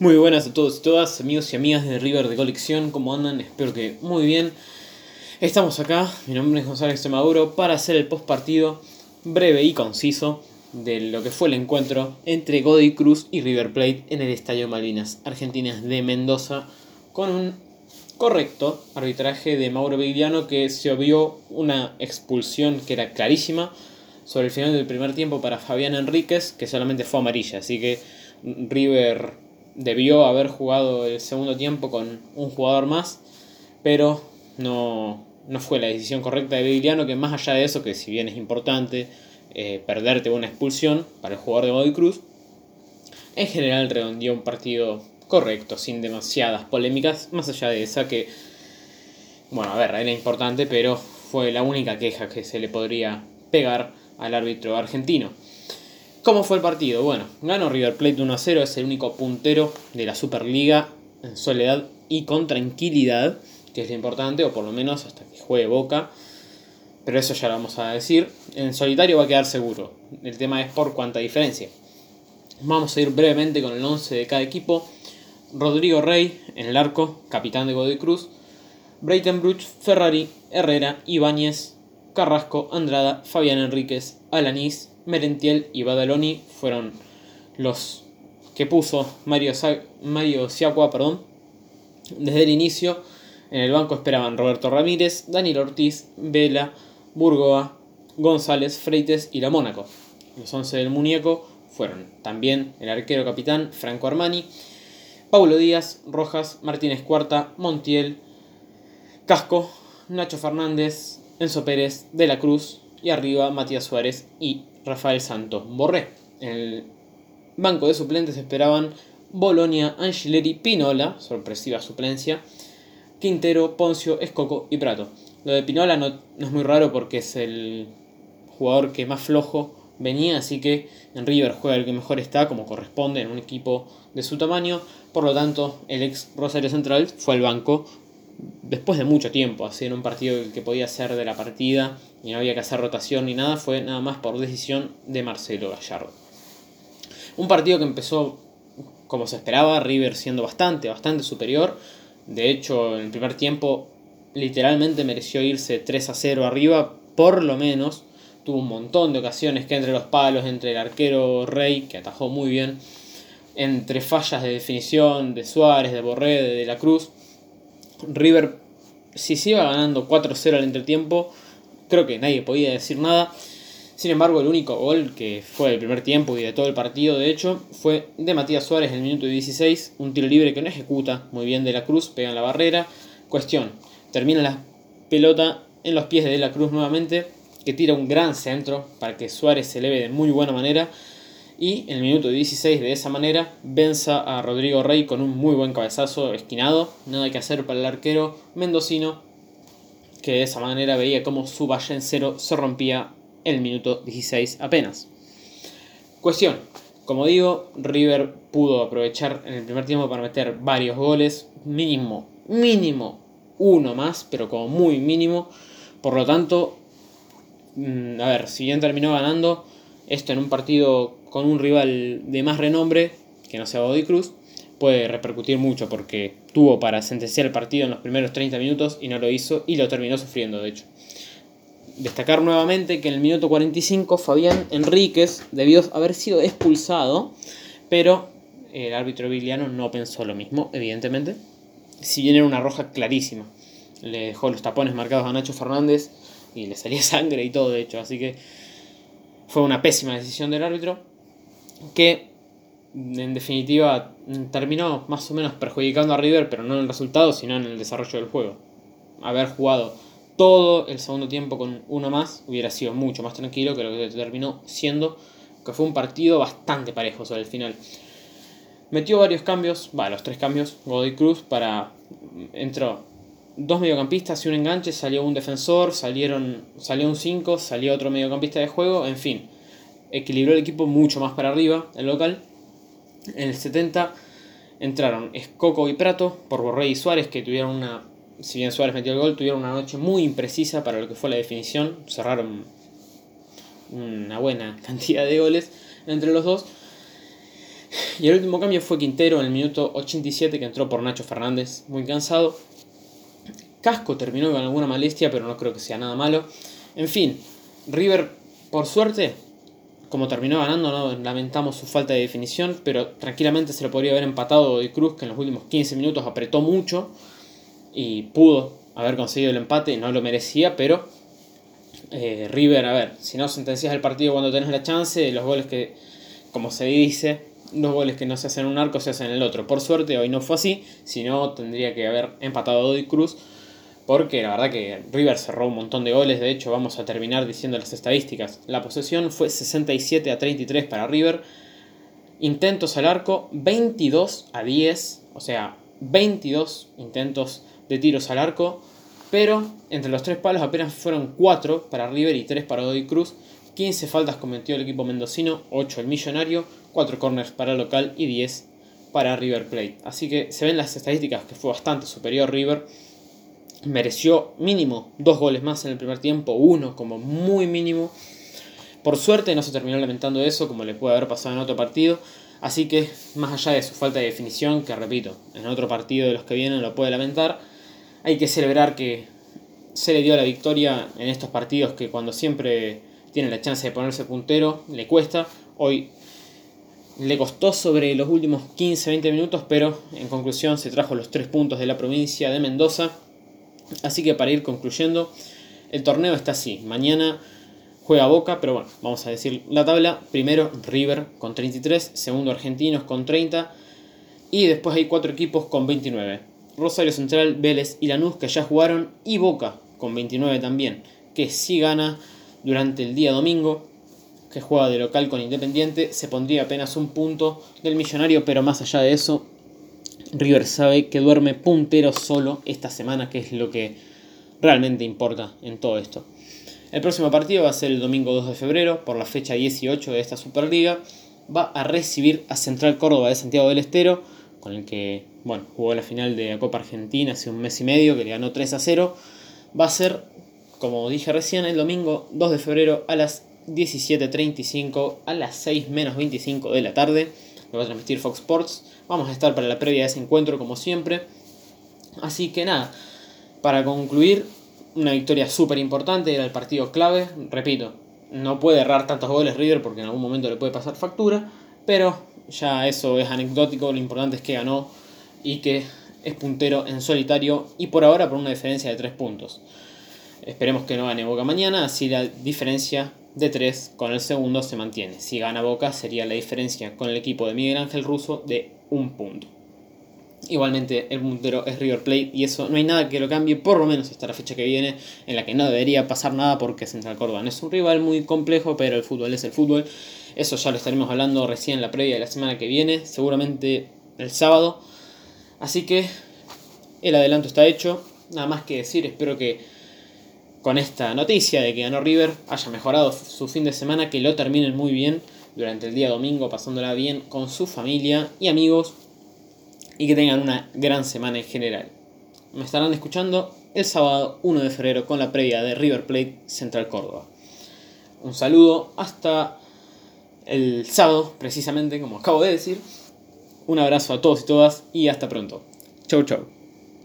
Muy buenas a todos y todas, amigos y amigas de River de Colección, ¿cómo andan? Espero que muy bien. Estamos acá, mi nombre es Gonzalo Extremaduro, para hacer el post partido breve y conciso de lo que fue el encuentro entre Godoy Cruz y River Plate en el Estadio Malvinas Argentinas de Mendoza, con un correcto arbitraje de Mauro Vigliano que se vio una expulsión que era clarísima sobre el final del primer tiempo para Fabián Enríquez, que solamente fue amarilla, así que River debió haber jugado el segundo tiempo con un jugador más, pero no, no fue la decisión correcta de Vigliano, que más allá de eso, que si bien es importante eh, perderte una expulsión para el jugador de Godoy Cruz, en general redondeó un partido correcto, sin demasiadas polémicas, más allá de esa que, bueno, a ver, era importante, pero fue la única queja que se le podría pegar al árbitro argentino. ¿Cómo fue el partido? Bueno, ganó River Plate 1 a 0, es el único puntero de la Superliga en soledad y con tranquilidad, que es lo importante, o por lo menos hasta que juegue Boca. Pero eso ya lo vamos a decir. En solitario va a quedar seguro. El tema es por cuánta diferencia. Vamos a ir brevemente con el 11 de cada equipo. Rodrigo Rey en el arco, capitán de Godoy Cruz. Breitenbruch, Ferrari, Herrera, Ibáñez, Carrasco, Andrada, Fabián Enríquez, Alanís, Merentiel y Badaloni fueron los que puso Mario, Mario Siacua, perdón. Desde el inicio, en el banco esperaban Roberto Ramírez, Daniel Ortiz, Vela, Burgoa, González, Freites y La Mónaco. Los 11 del muñeco fueron también el arquero capitán Franco Armani, Paulo Díaz, Rojas, Martínez Cuarta, Montiel, Casco, Nacho Fernández, Enzo Pérez, De la Cruz y arriba Matías Suárez y Rafael Santos Borré. En el banco de suplentes esperaban Bolonia, Angileri, Pinola, sorpresiva suplencia, Quintero, Poncio, Escoco y Prato. Lo de Pinola no, es muy raro porque es el jugador que más flojo venía, así que en River juega el que mejor está, como corresponde en un equipo de su tamaño. Por lo tanto, el ex Rosario Central fue al banco después de mucho tiempo, así en un partido que podía ser de la partida y no había que hacer rotación ni nada, fue nada más por decisión de Marcelo Gallardo. Un partido que empezó como se esperaba, River siendo bastante, bastante superior. De hecho, en el primer tiempo literalmente mereció irse 3 a 0 arriba, por lo menos. Tuvo un montón de ocasiones que entre los palos, entre el arquero Rey, que atajó muy bien, entre fallas de definición de Suárez, de Borré, de, de la Cruz. River, si se iba ganando 4-0 al entretiempo, creo que nadie podía decir nada. Sin embargo, el único gol que fue del primer tiempo y de todo el partido, de hecho, fue de Matías Suárez en el minuto 16, un tiro libre que no ejecuta muy bien de la Cruz, pega en la barrera. Cuestión, termina la pelota en los pies de De la Cruz nuevamente, que tira un gran centro para que Suárez se eleve de muy buena manera. Y el minuto 16 de esa manera venza a Rodrigo Rey con un muy buen cabezazo esquinado. Nada que hacer para el arquero mendocino que de esa manera veía como su valle en cero se rompía el minuto 16 apenas. Cuestión, como digo, River pudo aprovechar en el primer tiempo para meter varios goles, mínimo, mínimo uno más, pero como muy mínimo. Por lo tanto, mm, a ver, si bien terminó ganando, esto en un partido con un rival de más renombre, que no sea Body Cruz, puede repercutir mucho porque tuvo para sentenciar el partido en los primeros 30 minutos y no lo hizo y lo terminó sufriendo, de hecho. Destacar nuevamente que en el minuto 45 Fabián Enríquez debió haber sido expulsado, pero el árbitro Viliano no pensó lo mismo, evidentemente. Si bien era una roja clarísima, le dejó los tapones marcados a Nacho Fernández y le salía sangre y todo, de hecho, así que fue una pésima decisión del árbitro que en definitiva terminó más o menos perjudicando a River, pero no en el resultado, sino en el desarrollo del juego. Haber jugado todo el segundo tiempo con uno más hubiera sido mucho más tranquilo que lo que terminó siendo, que fue un partido bastante parejo sobre el final. Metió varios cambios, va, los tres cambios, Godoy Cruz para... Entró dos mediocampistas y un enganche, salió un defensor, salieron, salió un 5, salió otro mediocampista de juego, en fin. Equilibró el equipo mucho más para arriba, el local en el 70 entraron Escoco y Prato por Borré y Suárez, que tuvieron una, si bien Suárez metió el gol, tuvieron una noche muy imprecisa para lo que fue la definición. Cerraron una buena cantidad de goles entre los dos. Y el último cambio fue Quintero en el minuto 87 que entró por Nacho Fernández, muy cansado. Casco terminó con alguna molestia, pero no creo que sea nada malo. En fin, River, por suerte, como terminó ganando, no lamentamos su falta de definición, pero tranquilamente se lo podría haber empatado de Cruz, que en los últimos 15 minutos apretó mucho y pudo haber conseguido el empate, no lo merecía, pero eh, River, a ver, si no sentencias el partido cuando tenés la chance, los goles que, como se dice, los goles que no se hacen en un arco se hacen en el otro. Por suerte hoy no fue así, si no tendría que haber empatado de Cruz porque la verdad que River cerró un montón de goles, de hecho vamos a terminar diciendo las estadísticas. La posesión fue 67 a 33 para River, intentos al arco 22 a 10, o sea, 22 intentos de tiros al arco, pero entre los tres palos apenas fueron 4 para River y 3 para Godoy Cruz. 15 faltas cometió el equipo mendocino, 8 el millonario, 4 corners para local y 10 para River Plate. Así que se ven las estadísticas que fue bastante superior River mereció mínimo dos goles más en el primer tiempo, uno como muy mínimo. Por suerte no se terminó lamentando eso, como le puede haber pasado en otro partido. Así que, más allá de su falta de definición, que repito, en otro partido de los que vienen lo puede lamentar, hay que celebrar que se le dio la victoria en estos partidos que cuando siempre tiene la chance de ponerse puntero, le cuesta. Hoy le costó sobre los últimos 15-20 minutos, pero en conclusión se trajo los tres puntos de la provincia de Mendoza Así que para ir concluyendo, el torneo está así. Mañana juega Boca, pero bueno, vamos a decir la tabla. Primero River con 33, segundo Argentinos con 30 y después hay cuatro equipos con 29. Rosario Central, Vélez y Lanús que ya jugaron y Boca con 29 también, que si gana durante el día domingo, que juega de local con Independiente, se pondría apenas un punto del millonario, pero más allá de eso, River sabe que duerme puntero solo esta semana, que es lo que realmente importa en todo esto. El próximo partido va a ser el domingo 2 de febrero, por la fecha 18 de esta Superliga. Va a recibir a Central Córdoba de Santiago del Estero, con el que bueno, jugó la final de la Copa Argentina hace un mes y medio, que le ganó 3 a 0. Va a ser, como dije recién, el domingo 2 de febrero a las 17.35, a las 6 menos 25 de la tarde. Lo va a transmitir Fox Sports. Vamos a estar para la previa de ese encuentro como siempre. Así que nada, para concluir, una victoria súper importante, era el partido clave. Repito, no puede errar tantos goles River porque en algún momento le puede pasar factura, pero ya eso es anecdótico, lo importante es que ganó y que es puntero en solitario y por ahora por una diferencia de 3 puntos. Esperemos que no gane Boca mañana, así la diferencia de 3 con el segundo se mantiene. Si gana Boca sería la diferencia con el equipo de Miguel Ángel Russo de un punto. Igualmente el puntero es River Plate y eso no hay nada que lo cambie, por lo menos hasta la fecha que viene, en la que no debería pasar nada porque Central Córdoba es un rival muy complejo, pero el fútbol es el fútbol. Eso ya lo estaremos hablando recién en la previa de la semana que viene, seguramente el sábado. Así que el adelanto está hecho, nada más que decir, espero que con esta noticia de que ganó River haya mejorado su fin de semana, que lo terminen muy bien durante el día domingo, pasándola bien con su familia y amigos y que tengan una gran semana en general. Me estarán escuchando el sábado 1 de febrero con la previa de River Plate Central Córdoba. Un saludo hasta el sábado, precisamente como acabo de decir. Un abrazo a todos y todas y hasta pronto. Chau chau.